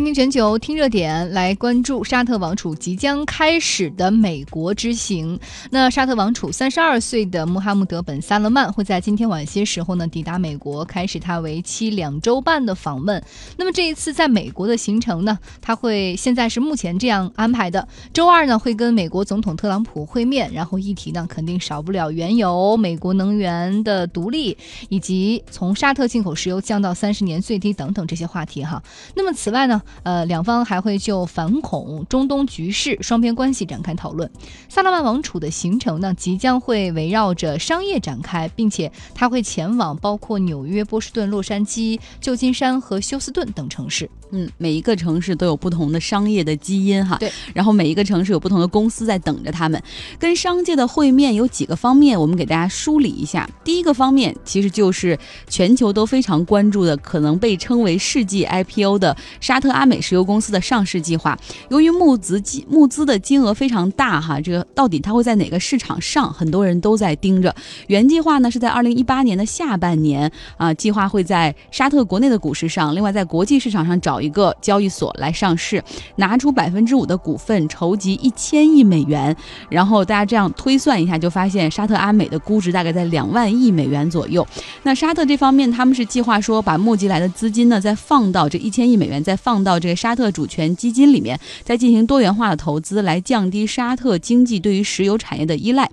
倾听全球，听热点，来关注沙特王储即将开始的美国之行。那沙特王储三十二岁的穆罕默德本萨勒曼会在今天晚些时候呢抵达美国，开始他为期两周半的访问。那么这一次在美国的行程呢，他会现在是目前这样安排的：周二呢会跟美国总统特朗普会面，然后议题呢肯定少不了原油、美国能源的独立，以及从沙特进口石油降到三十年最低等等这些话题哈。那么此外呢？呃，两方还会就反恐、中东局势、双边关系展开讨论。萨勒曼王储的行程呢，即将会围绕着商业展开，并且他会前往包括纽约、波士顿、洛杉矶、旧金山和休斯顿等城市。嗯，每一个城市都有不同的商业的基因哈。对。然后每一个城市有不同的公司在等着他们。跟商界的会面有几个方面，我们给大家梳理一下。第一个方面其实就是全球都非常关注的，可能被称为世纪 IPO 的沙特。阿阿美石油公司的上市计划，由于募资金募资的金额非常大哈，这个到底它会在哪个市场上，很多人都在盯着。原计划呢是在二零一八年的下半年啊，计划会在沙特国内的股市上，另外在国际市场上找一个交易所来上市，拿出百分之五的股份，筹集一千亿美元。然后大家这样推算一下，就发现沙特阿美的估值大概在两万亿美元左右。那沙特这方面他们是计划说，把募集来的资金呢再放到这一千亿美元，再放。到这个沙特主权基金里面，再进行多元化的投资，来降低沙特经济对于石油产业的依赖。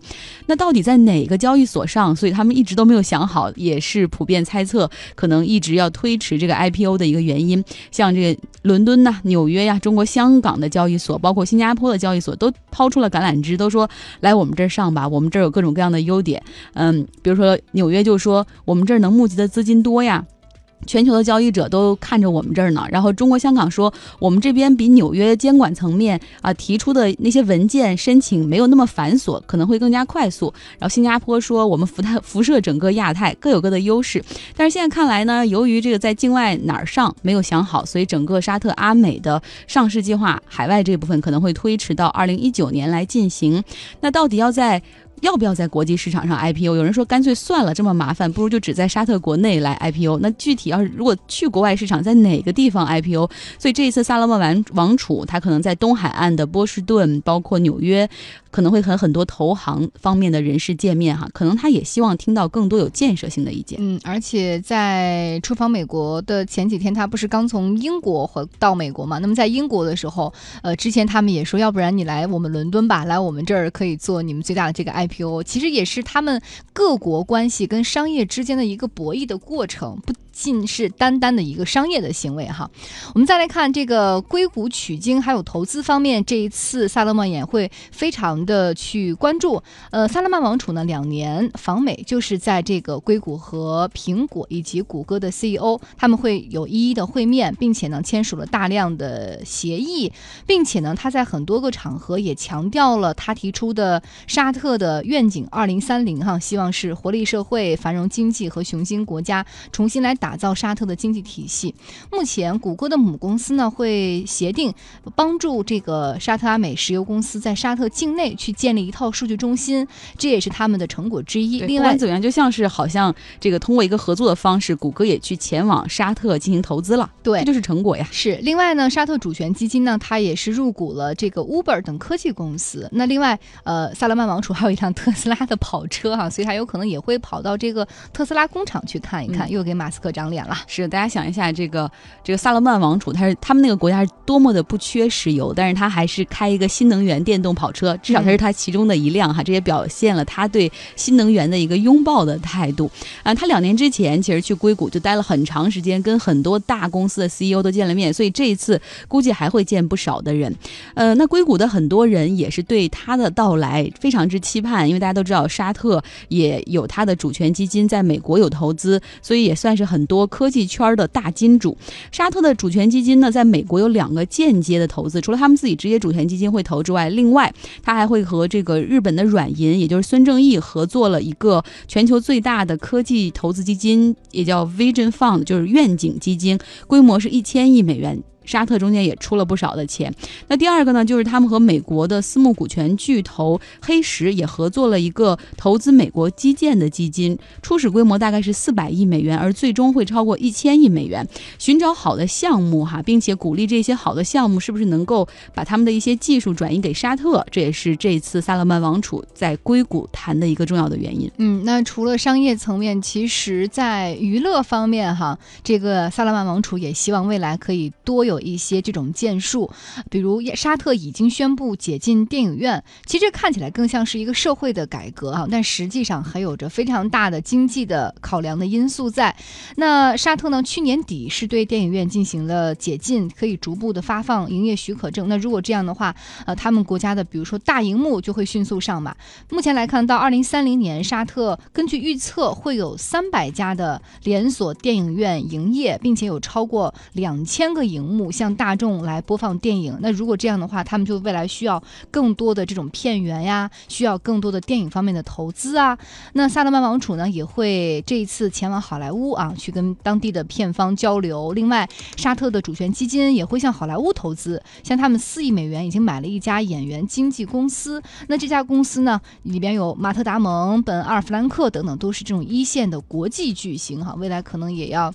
那到底在哪个交易所上？所以他们一直都没有想好，也是普遍猜测，可能一直要推迟这个 IPO 的一个原因。像这个伦敦呐、纽约呀、中国香港的交易所，包括新加坡的交易所，都抛出了橄榄枝，都说来我们这儿上吧，我们这儿有各种各样的优点。嗯，比如说纽约就说我们这儿能募集的资金多呀。全球的交易者都看着我们这儿呢，然后中国香港说我们这边比纽约监管层面啊提出的那些文件申请没有那么繁琐，可能会更加快速。然后新加坡说我们辐太辐射整个亚太各有各的优势，但是现在看来呢，由于这个在境外哪儿上没有想好，所以整个沙特阿美的上市计划海外这部分可能会推迟到二零一九年来进行。那到底要在？要不要在国际市场上 IPO？有人说干脆算了，这么麻烦，不如就只在沙特国内来 IPO。那具体要是如果去国外市场，在哪个地方 IPO？所以这一次萨勒曼王王储他可能在东海岸的波士顿，包括纽约。可能会和很多投行方面的人士见面哈，可能他也希望听到更多有建设性的意见。嗯，而且在出访美国的前几天，他不是刚从英国回到美国嘛？那么在英国的时候，呃，之前他们也说，要不然你来我们伦敦吧，来我们这儿可以做你们最大的这个 IPO。其实也是他们各国关系跟商业之间的一个博弈的过程。不。尽是单单的一个商业的行为哈，我们再来看这个硅谷取经还有投资方面，这一次萨勒曼也会非常的去关注。呃，萨勒曼王储呢两年访美，就是在这个硅谷和苹果以及谷歌的 CEO 他们会有一一的会面，并且呢签署了大量的协议，并且呢他在很多个场合也强调了他提出的沙特的愿景二零三零哈，希望是活力社会、繁荣经济和雄心国家，重新来打。打造沙特的经济体系。目前，谷歌的母公司呢会协定帮助这个沙特阿美石油公司在沙特境内去建立一套数据中心，这也是他们的成果之一。另外，怎么样，就像是好像这个通过一个合作的方式，谷歌也去前往沙特进行投资了。对，这就是成果呀。是。另外呢，沙特主权基金呢，它也是入股了这个 Uber 等科技公司。那另外，呃，萨勒曼王储还有一辆特斯拉的跑车哈，所以他有可能也会跑到这个特斯拉工厂去看一看，又给马斯克。长脸了，是大家想一下，这个这个萨勒曼王储，他是他们那个国家是多么的不缺石油，但是他还是开一个新能源电动跑车，至少他是他其中的一辆哈，这也表现了他对新能源的一个拥抱的态度啊。他两年之前其实去硅谷就待了很长时间，跟很多大公司的 CEO 都见了面，所以这一次估计还会见不少的人。呃，那硅谷的很多人也是对他的到来非常之期盼，因为大家都知道沙特也有他的主权基金在美国有投资，所以也算是很。多科技圈的大金主，沙特的主权基金呢，在美国有两个间接的投资，除了他们自己直接主权基金会投之外，另外他还会和这个日本的软银，也就是孙正义合作了一个全球最大的科技投资基金，也叫 Vision Fund，就是愿景基金，规模是一千亿美元。沙特中间也出了不少的钱。那第二个呢，就是他们和美国的私募股权巨头黑石也合作了一个投资美国基建的基金，初始规模大概是四百亿美元，而最终会超过一千亿美元。寻找好的项目哈，并且鼓励这些好的项目是不是能够把他们的一些技术转移给沙特，这也是这次萨勒曼王储在硅谷谈的一个重要的原因。嗯，那除了商业层面，其实在娱乐方面哈，这个萨勒曼王储也希望未来可以多有一些这种建树，比如沙特已经宣布解禁电影院，其实看起来更像是一个社会的改革啊，但实际上还有着非常大的经济的考量的因素在。那沙特呢，去年底是对电影院进行了解禁，可以逐步的发放营业许可证。那如果这样的话，呃，他们国家的比如说大荧幕就会迅速上马。目前来看到二零三零年，沙特根据预测会有三百家的连锁电影院营业，并且有超过两千个荧幕向大众来播放电影。那如果这样的话，他们就未来需要更多的这种片源呀，需要更多的电影方面的投资啊。那萨勒曼王储呢，也会这一次前往好莱坞啊，去跟当地的片方交流。另外，沙特的主权基金也会向好莱坞投资，像他们四亿美元已经买了一家演员经纪公司。那这家公司呢，里边有马特·达蒙、本·阿尔弗兰克等等，都是这种一线的国际巨星哈，未来可能也要。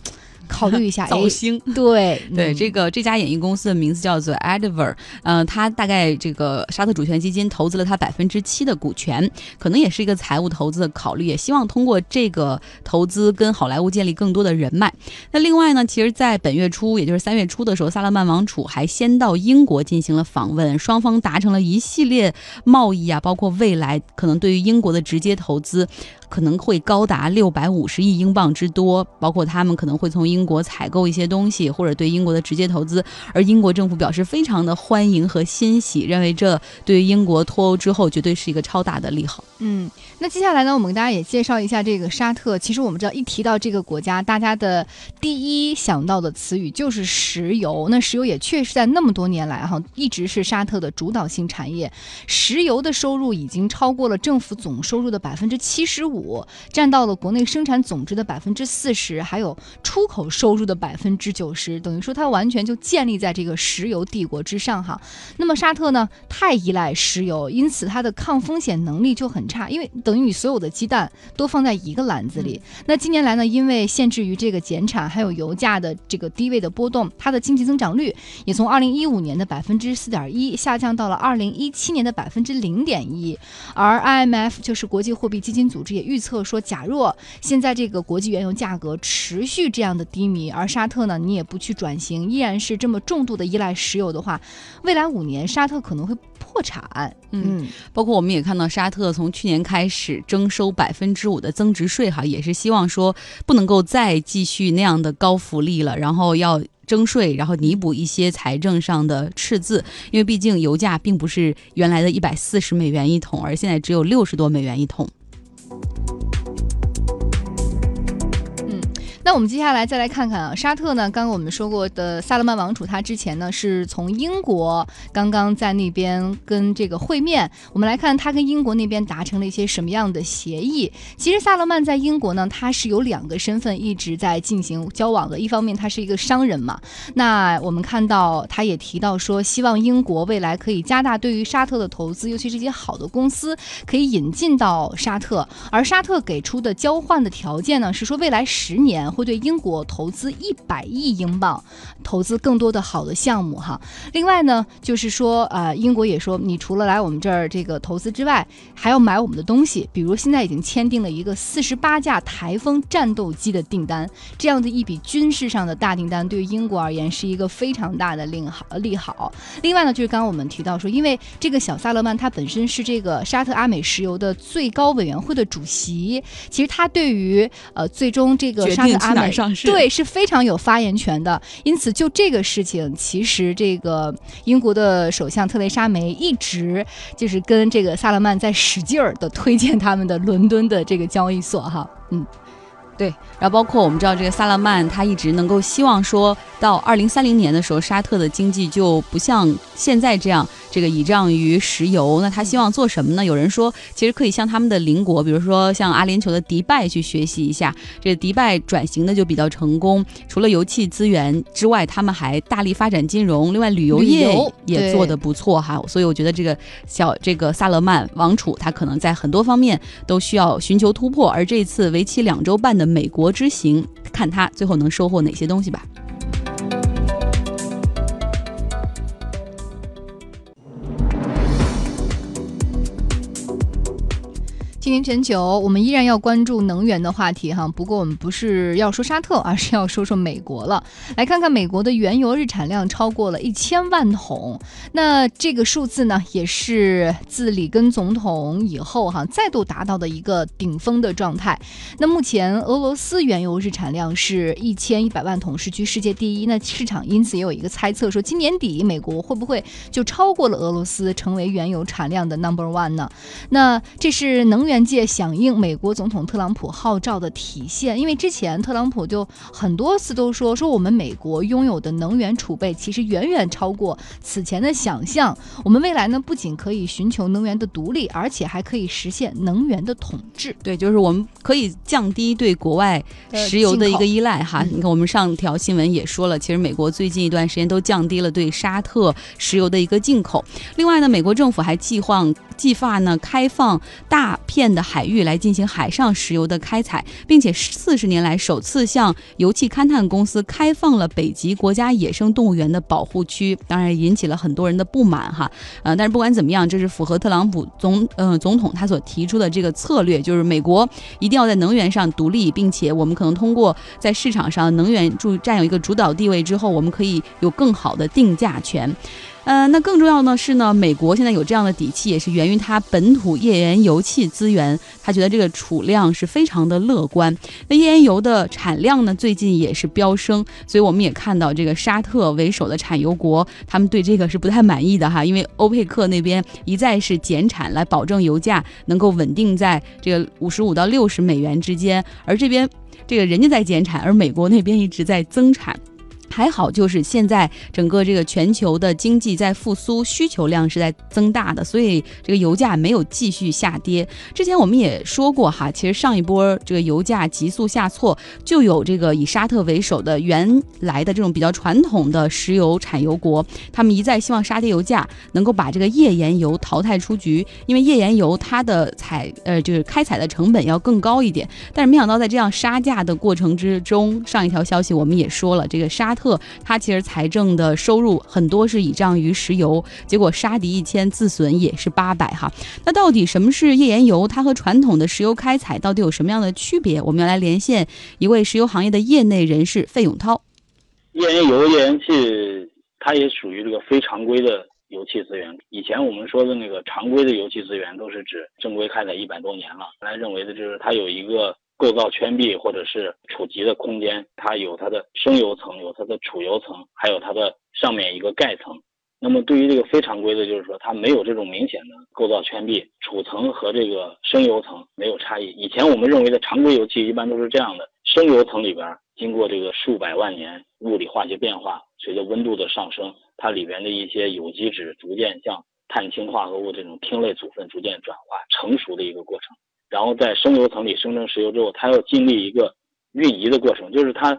考虑一下 造星，对 对，这个这家演艺公司的名字叫做 Adver，嗯，他大概这个沙特主权基金投资了他百分之七的股权，可能也是一个财务投资的考虑，也希望通过这个投资跟好莱坞建立更多的人脉。那另外呢，其实，在本月初，也就是三月初的时候，萨勒曼王储还先到英国进行了访问，双方达成了一系列贸易啊，包括未来可能对于英国的直接投资。可能会高达六百五十亿英镑之多，包括他们可能会从英国采购一些东西，或者对英国的直接投资。而英国政府表示非常的欢迎和欣喜，认为这对于英国脱欧之后绝对是一个超大的利好。嗯，那接下来呢，我们给大家也介绍一下这个沙特。其实我们知道，一提到这个国家，大家的第一想到的词语就是石油。那石油也确实在那么多年来哈，一直是沙特的主导性产业。石油的收入已经超过了政府总收入的百分之七十五。五占到了国内生产总值的百分之四十，还有出口收入的百分之九十，等于说它完全就建立在这个石油帝国之上哈。那么沙特呢，太依赖石油，因此它的抗风险能力就很差，因为等于你所有的鸡蛋都放在一个篮子里。那近年来呢，因为限制于这个减产，还有油价的这个低位的波动，它的经济增长率也从二零一五年的百分之四点一下降到了二零一七年的百分之零点一，而 IMF 就是国际货币基金组织也。预测说，假若现在这个国际原油价格持续这样的低迷，而沙特呢，你也不去转型，依然是这么重度的依赖石油的话，未来五年沙特可能会破产。嗯，包括我们也看到，沙特从去年开始征收百分之五的增值税，哈，也是希望说不能够再继续那样的高福利了，然后要征税，然后弥补一些财政上的赤字，因为毕竟油价并不是原来的一百四十美元一桶，而现在只有六十多美元一桶。那我们接下来再来看看啊，沙特呢，刚刚我们说过的萨勒曼王储，他之前呢是从英国刚刚在那边跟这个会面。我们来看他跟英国那边达成了一些什么样的协议。其实萨勒曼在英国呢，他是有两个身份一直在进行交往的。一方面他是一个商人嘛，那我们看到他也提到说，希望英国未来可以加大对于沙特的投资，尤其是一些好的公司可以引进到沙特。而沙特给出的交换的条件呢，是说未来十年。会对英国投资一百亿英镑，投资更多的好的项目哈。另外呢，就是说，呃，英国也说，你除了来我们这儿这个投资之外，还要买我们的东西。比如现在已经签订了一个四十八架台风战斗机的订单，这样的一笔军事上的大订单，对于英国而言是一个非常大的利好利好。另外呢，就是刚刚我们提到说，因为这个小萨勒曼他本身是这个沙特阿美石油的最高委员会的主席，其实他对于呃最终这个沙特。阿美上？市。对是非常有发言权的，因此就这个事情，其实这个英国的首相特蕾莎梅一直就是跟这个萨勒曼在使劲儿的推荐他们的伦敦的这个交易所哈，嗯。对，然后包括我们知道这个萨勒曼，他一直能够希望说到二零三零年的时候，沙特的经济就不像现在这样。这个倚仗于石油，那他希望做什么呢？有人说，其实可以向他们的邻国，比如说像阿联酋的迪拜去学习一下。这个迪拜转型的就比较成功，除了油气资源之外，他们还大力发展金融，另外旅游业也做得不错哈。所以我觉得这个小这个萨勒曼王储，他可能在很多方面都需要寻求突破。而这次为期两周半的美国之行，看他最后能收获哪些东西吧。今年全球，我们依然要关注能源的话题哈。不过我们不是要说沙特，而是要说说美国了。来看看美国的原油日产量超过了一千万桶，那这个数字呢，也是自里根总统以后哈再度达到的一个顶峰的状态。那目前俄罗斯原油日产量是一千一百万桶，是居世界第一。那市场因此也有一个猜测，说今年底美国会不会就超过了俄罗斯，成为原油产量的 number one 呢？那这是能源。元界响应美国总统特朗普号召的体现，因为之前特朗普就很多次都说说我们美国拥有的能源储备其实远远超过此前的想象。我们未来呢不仅可以寻求能源的独立，而且还可以实现能源的统治。对，就是我们可以降低对国外石油的一个依赖哈。你看，我们上条新闻也说了，其实美国最近一段时间都降低了对沙特石油的一个进口。另外呢，美国政府还计划计划呢开放大片。的海域来进行海上石油的开采，并且四十年来首次向油气勘探公司开放了北极国家野生动物园的保护区，当然引起了很多人的不满哈。呃，但是不管怎么样，这是符合特朗普总呃总统他所提出的这个策略，就是美国一定要在能源上独立，并且我们可能通过在市场上能源主占有一个主导地位之后，我们可以有更好的定价权。呃，那更重要的是呢，美国现在有这样的底气，也是源于它本土页岩油气资源，他觉得这个储量是非常的乐观。那页岩油的产量呢，最近也是飙升，所以我们也看到这个沙特为首的产油国，他们对这个是不太满意的哈，因为欧佩克那边一再是减产来保证油价能够稳定在这个五十五到六十美元之间，而这边这个人家在减产，而美国那边一直在增产。还好，就是现在整个这个全球的经济在复苏，需求量是在增大的，所以这个油价没有继续下跌。之前我们也说过哈，其实上一波这个油价急速下挫，就有这个以沙特为首的原来的这种比较传统的石油产油国，他们一再希望杀跌油价，能够把这个页岩油淘汰出局，因为页岩油它的采呃就是开采的成本要更高一点。但是没想到在这样杀价的过程之中，上一条消息我们也说了，这个沙特。特，它其实财政的收入很多是倚仗于石油，结果杀敌一千自损也是八百哈。那到底什么是页岩油？它和传统的石油开采到底有什么样的区别？我们要来连线一位石油行业的业内人士费永涛。页岩油、页岩气，它也属于这个非常规的油气资源。以前我们说的那个常规的油气资源，都是指正规开采一百多年了，来认为的就是它有一个。构造圈壁或者是储集的空间，它有它的生油层，有它的储油层，还有它的上面一个盖层。那么对于这个非常规的，就是说它没有这种明显的构造圈壁，储层和这个生油层没有差异。以前我们认为的常规油气一般都是这样的，生油层里边经过这个数百万年物理化学变化，随着温度的上升，它里边的一些有机质逐渐向碳氢化合物这种烃类组分逐渐转化成熟的一个过程。然后在升油层里生成石油之后，它要经历一个运移的过程，就是它，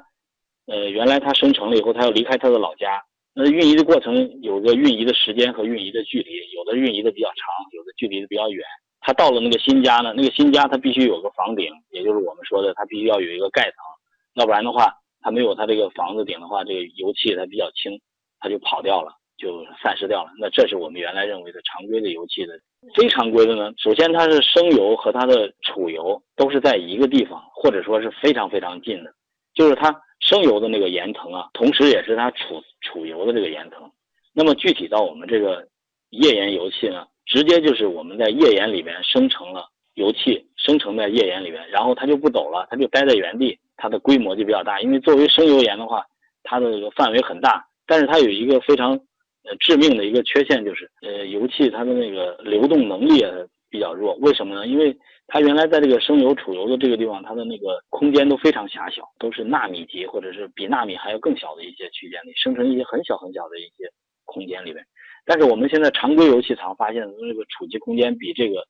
呃，原来它生成了以后，它要离开它的老家。那运移的过程有个运移的时间和运移的距离，有的运移的比较长，有的距离的比较远。它到了那个新家呢，那个新家它必须有个房顶，也就是我们说的，它必须要有一个盖层，要不然的话，它没有它这个房子顶的话，这个油气它比较轻，它就跑掉了。就散失掉了。那这是我们原来认为的常规的油气的。非常规的呢，首先它是生油和它的储油都是在一个地方，或者说是非常非常近的。就是它生油的那个岩层啊，同时也是它储储油的这个岩层。那么具体到我们这个页岩油气呢，直接就是我们在页岩里面生成了油气，生成在页岩里面，然后它就不走了，它就待在原地，它的规模就比较大。因为作为生油岩的话，它的这个范围很大，但是它有一个非常。呃，致命的一个缺陷就是，呃，油气它的那个流动能力啊比较弱。为什么呢？因为它原来在这个生油、储油的这个地方，它的那个空间都非常狭小，都是纳米级或者是比纳米还要更小的一些区间里生成一些很小很小的一些空间里面。但是我们现在常规油气藏发现的这个储集空间比这个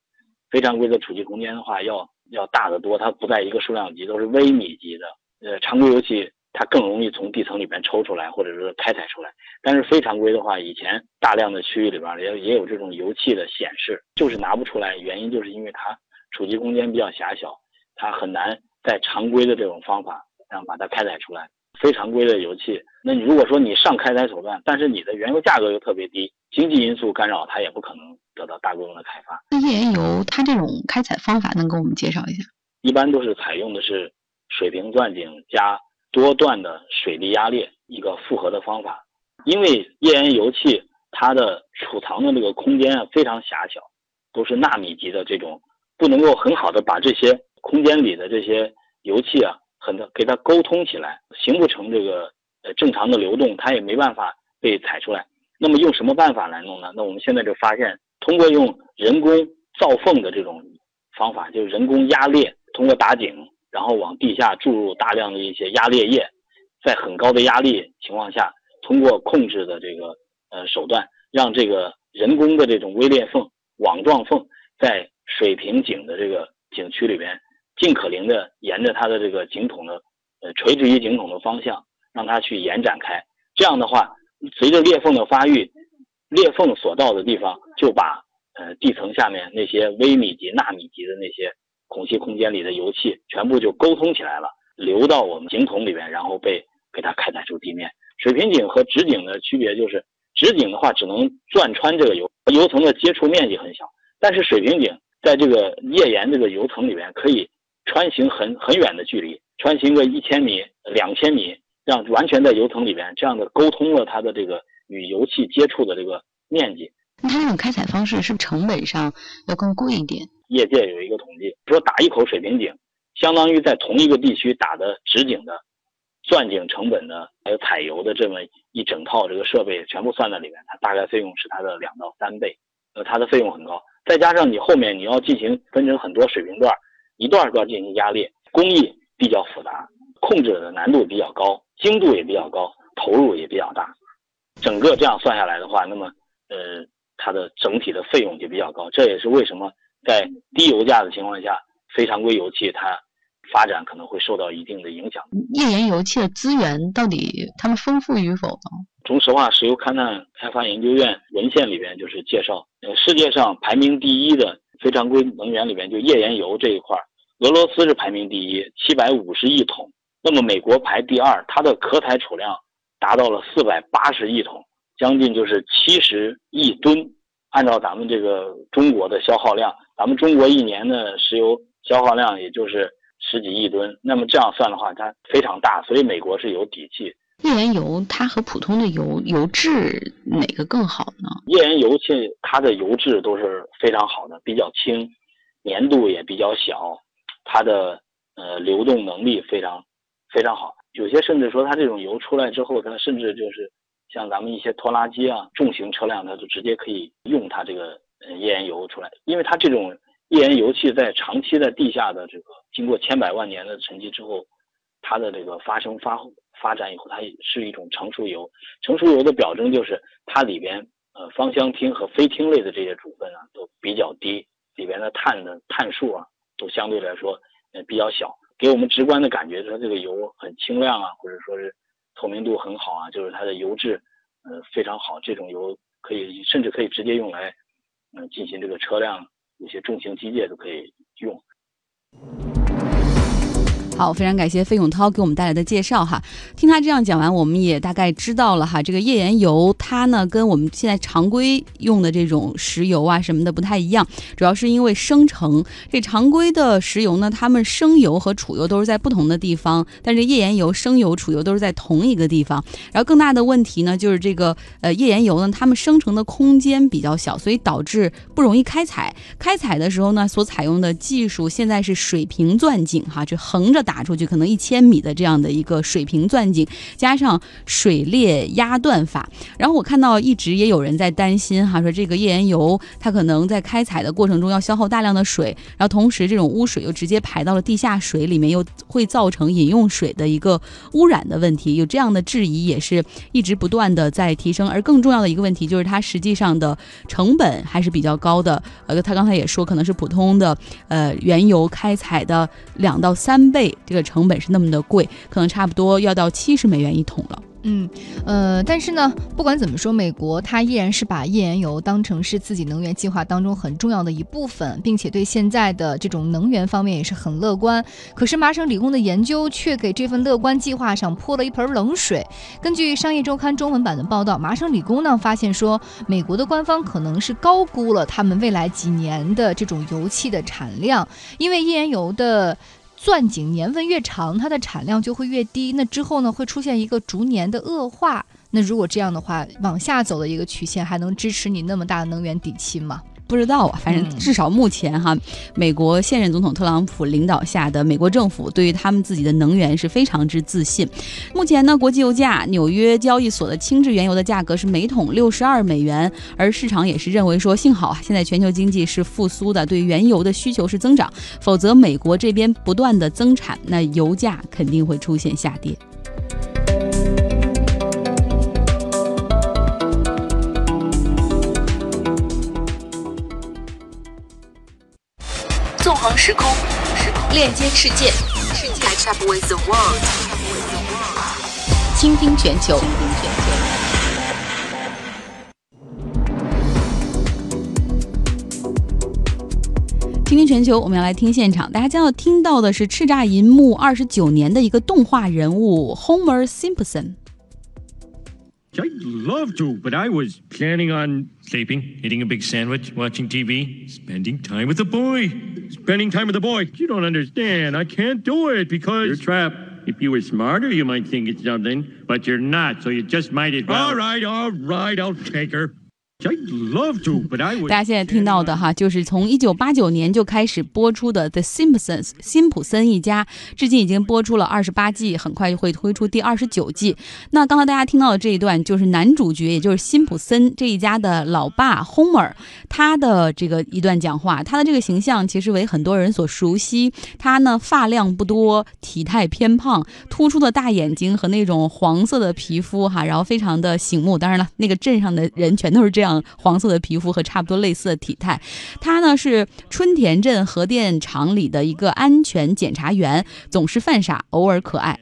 非常规的储集空间的话要要大得多，它不在一个数量级，都是微米级的。呃，常规油气它更容易从地层里面抽出来，或者是开采出来。但是非常规的话，以前大量的区域里边也也有这种油气的显示，就是拿不出来，原因就是因为它储集空间比较狭小，它很难在常规的这种方法上把它开采出来。非常规的油气，那你如果说你上开采手段，但是你的原油价格又特别低，经济因素干扰，它也不可能得到大规模的开发。那页岩油它这种开采方法能给我们介绍一下？一般都是采用的是水平钻井加多段的水力压裂一个复合的方法。因为页岩油气它的储藏的这个空间啊非常狭小，都是纳米级的这种，不能够很好的把这些空间里的这些油气啊。很多给它沟通起来，形不成这个呃正常的流动，它也没办法被采出来。那么用什么办法来弄呢？那我们现在就发现，通过用人工造缝的这种方法，就是人工压裂，通过打井，然后往地下注入大量的一些压裂液，在很高的压力情况下，通过控制的这个呃手段，让这个人工的这种微裂缝、网状缝在水平井的这个井区里边。尽可能的沿着它的这个井筒的，呃，垂直于井筒的方向，让它去延展开。这样的话，随着裂缝的发育，裂缝所到的地方，就把呃地层下面那些微米级、纳米级的那些孔隙空间里的油气，全部就沟通起来了，流到我们井筒里边，然后被给它开采出地面。水平井和直井的区别就是，直井的话只能钻穿这个油油层的接触面积很小，但是水平井在这个页岩这个油层里边可以。穿行很很远的距离，穿行个一千米、两千米，让完全在油层里边，这样的沟通了它的这个与油气接触的这个面积。它这种开采方式是不是成本上要更贵一点？业界有一个统计，说打一口水平井，相当于在同一个地区打的直井的钻井成本的，还有采油的这么一整套这个设备全部算在里面，它大概费用是它的两到三倍，呃，它的费用很高。再加上你后面你要进行分成很多水平段。一段段进行压裂，工艺比较复杂，控制的难度比较高，精度也比较高，投入也比较大。整个这样算下来的话，那么呃，它的整体的费用就比较高。这也是为什么在低油价的情况下，非常规油气它发展可能会受到一定的影响。页岩油气的资源到底它们丰富与否呢？中石化石油勘探开发研究院文献里边就是介绍，呃，世界上排名第一的。非常规能源里边，就页岩油这一块，俄罗斯是排名第一，七百五十亿桶。那么美国排第二，它的可采储量达到了四百八十亿桶，将近就是七十亿吨。按照咱们这个中国的消耗量，咱们中国一年的石油消耗量也就是十几亿吨。那么这样算的话，它非常大，所以美国是有底气。页岩油它和普通的油油质哪个更好呢？页岩油气它的油质都是非常好的，比较轻，粘度也比较小，它的呃流动能力非常非常好。有些甚至说它这种油出来之后，它甚至就是像咱们一些拖拉机啊、重型车辆，它就直接可以用它这个呃页岩油出来，因为它这种页岩油气在长期在地下的这个经过千百万年的沉积之后，它的这个发生发。发展以后，它是一种成熟油。成熟油的表征就是它里边呃芳香烃和非烃类的这些组分啊都比较低，里边的碳的碳数啊都相对来说呃比较小，给我们直观的感觉说这个油很清亮啊，或者说是透明度很好啊，就是它的油质呃非常好。这种油可以甚至可以直接用来嗯进行这个车辆有些重型机械都可以用。好，非常感谢费永涛给我们带来的介绍哈。听他这样讲完，我们也大概知道了哈。这个页岩油它呢，跟我们现在常规用的这种石油啊什么的不太一样，主要是因为生成。这常规的石油呢，它们生油和储油都是在不同的地方，但是页岩油生油、储油都是在同一个地方。然后更大的问题呢，就是这个呃页岩油呢，它们生成的空间比较小，所以导致不容易开采。开采的时候呢，所采用的技术现在是水平钻井哈，就横着。打出去，可能一千米的这样的一个水平钻井，加上水裂压断法。然后我看到一直也有人在担心哈，说这个页岩油它可能在开采的过程中要消耗大量的水，然后同时这种污水又直接排到了地下水里面，又会造成饮用水的一个污染的问题。有这样的质疑也是一直不断的在提升。而更重要的一个问题就是它实际上的成本还是比较高的。呃，他刚才也说，可能是普通的呃原油开采的两到三倍，这个成本是那么的贵，可能差不多要到七十美元一桶了。嗯，呃，但是呢，不管怎么说，美国它依然是把页岩油当成是自己能源计划当中很重要的一部分，并且对现在的这种能源方面也是很乐观。可是麻省理工的研究却给这份乐观计划上泼了一盆冷水。根据《商业周刊》中文版的报道，麻省理工呢发现说，美国的官方可能是高估了他们未来几年的这种油气的产量，因为页岩油的。钻井年份越长，它的产量就会越低。那之后呢，会出现一个逐年的恶化。那如果这样的话，往下走的一个曲线，还能支持你那么大的能源底气吗？不知道啊，反正至少目前哈，美国现任总统特朗普领导下的美国政府对于他们自己的能源是非常之自信。目前呢，国际油价纽约交易所的轻质原油的价格是每桶六十二美元，而市场也是认为说，幸好啊，现在全球经济是复苏的，对原油的需求是增长，否则美国这边不断的增产，那油价肯定会出现下跌。时空，链接世界，世界 catch up with the world，倾听全球。倾听全球，我们要来听现场，大家将要听到的是叱咤银幕二十九年的一个动画人物 Homer Simpson。I'd love to, but I was planning on sleeping, eating a big sandwich, watching TV, spending time with the boy. Spending time with the boy. You don't understand. I can't do it because. You're trapped. If you were smarter, you might think it's something, but you're not, so you just might as well. All right, all right, I'll take her. 大家现在听到的哈，就是从一九八九年就开始播出的《The Simpsons》辛普森一家，至今已经播出了二十八季，很快就会推出第二十九季。那刚才大家听到的这一段，就是男主角，也就是辛普森这一家的老爸 Homer，他的这个一段讲话。他的这个形象其实为很多人所熟悉。他呢，发量不多，体态偏胖，突出的大眼睛和那种黄色的皮肤哈，然后非常的醒目。当然了，那个镇上的人全都是这样。黄色的皮肤和差不多类似的体态，他呢是春田镇核电厂里的一个安全检查员，总是犯傻，偶尔可爱。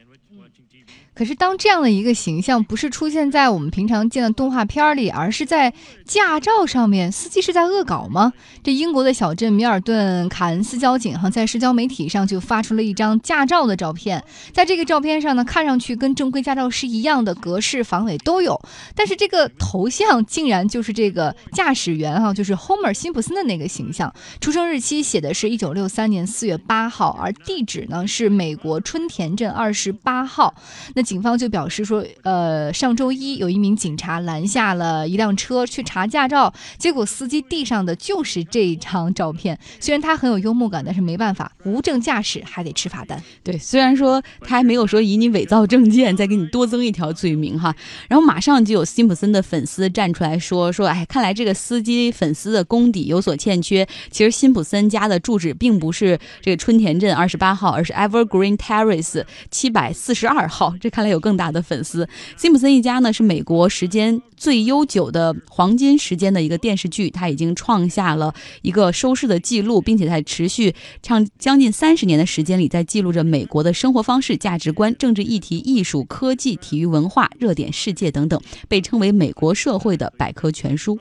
可是，当这样的一个形象不是出现在我们平常见的动画片里，而是在驾照上面，司机是在恶搞吗？这英国的小镇米尔顿卡恩斯交警哈，在社交媒体上就发出了一张驾照的照片。在这个照片上呢，看上去跟正规驾照是一样的，格式、防伪都有。但是这个头像竟然就是这个驾驶员哈，就是 Homer 辛普森的那个形象。出生日期写的是一九六三年四月八号，而地址呢是美国春田镇二十八号。那。警方就表示说，呃，上周一有一名警察拦下了一辆车去查驾照，结果司机递上的就是这一张照片。虽然他很有幽默感，但是没办法，无证驾驶还得吃罚单。对，虽然说他还没有说以你伪造证件再给你多增一条罪名哈。然后马上就有辛普森的粉丝站出来说说，哎，看来这个司机粉丝的功底有所欠缺。其实辛普森家的住址并不是这个春田镇二十八号，而是 Evergreen Terrace 七百四十二号。这看来有更大的粉丝。辛普森一家呢是美国时间最悠久的黄金时间的一个电视剧，它已经创下了一个收视的记录，并且在持续唱将近三十年的时间里，在记录着美国的生活方式、价值观、政治议题、艺术、科技、体育、文化、热点世界等等，被称为美国社会的百科全书。